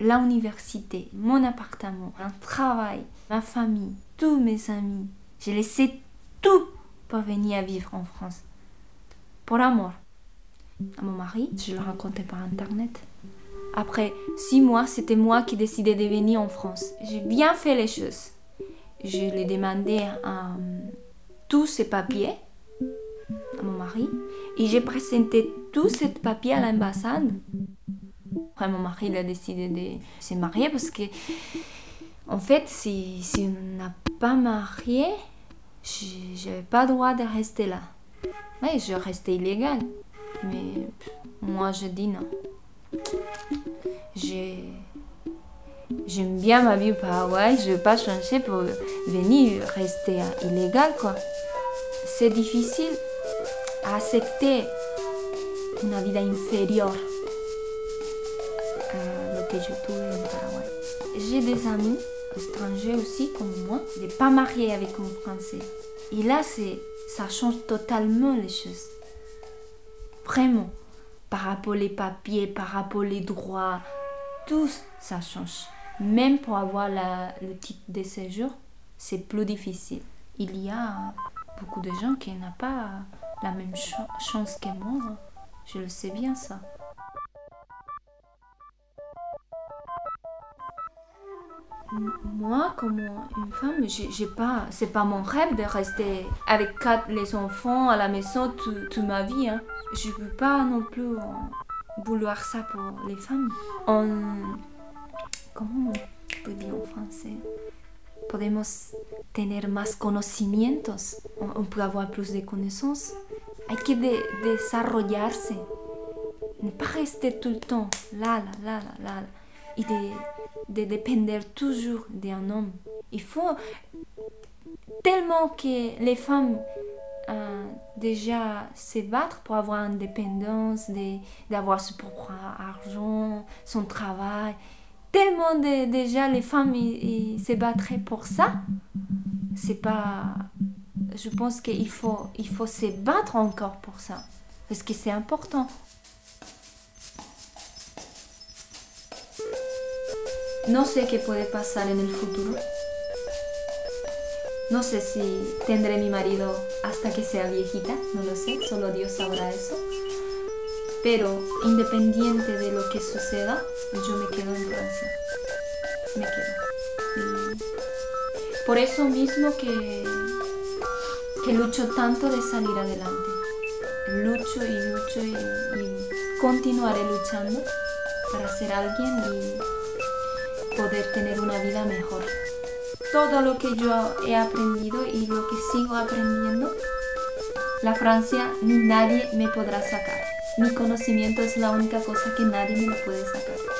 l'université, mon appartement, un travail, ma famille, tous mes amis. J'ai laissé tout pour venir vivre en France. Pour l'amour. À mon mari, je le racontais par internet. Après six mois, c'était moi qui décidais de venir en France. J'ai bien fait les choses. Je lui ai demandé euh, tous ces papiers à mon mari et j'ai présenté tous ces papiers à l'ambassade. Après, mon mari il a décidé de se marier parce que, en fait, si, on n'a pas marié, je n'avais pas le droit de rester là. Oui, je restais illégal. Mais moi, je dis non. J'aime bien ma vie au Paraguay, je ne vais pas changer pour venir rester illégal, quoi. C'est difficile à accepter une vie inférieure Paraguay. J'ai des amis étrangers aussi, comme moi, n'est pas marié avec un Français. Et là, ça change totalement les choses. Vraiment par rapport aux papiers, par rapport aux droits, tout ça change. Même pour avoir le titre de séjour, c'est plus difficile. Il y a beaucoup de gens qui n'ont pas la même chance que moi. Je le sais bien ça. Moi, comme une femme, j'ai pas, c'est pas mon rêve de rester avec les enfants à la maison toute, ma vie. Hein. Je peux pas non plus vouloir ça pour les femmes. On, comment on peut dire en français? Podemos tener más conocimientos. On, peut avoir plus de connaissances. Hay que de, desarrollarse. Ne pas rester tout le temps là, là, là, là, là. De dépendre toujours d'un homme. Il faut tellement que les femmes euh, déjà se battre pour avoir indépendance, d'avoir son propre argent, son travail. Tellement déjà les femmes ils, se battraient pour ça. C'est pas. Je pense qu'il faut, il faut se battre encore pour ça. Parce que c'est important. No sé qué puede pasar en el futuro. No sé si tendré mi marido hasta que sea viejita, no lo sé, solo Dios sabrá eso. Pero independiente de lo que suceda, yo me quedo en Francia. Me quedo. por eso mismo que, que lucho tanto de salir adelante. Lucho y lucho y, y continuaré luchando para ser alguien y poder tener una vida mejor. Todo lo que yo he aprendido y lo que sigo aprendiendo, la Francia ni nadie me podrá sacar. Mi conocimiento es la única cosa que nadie me puede sacar.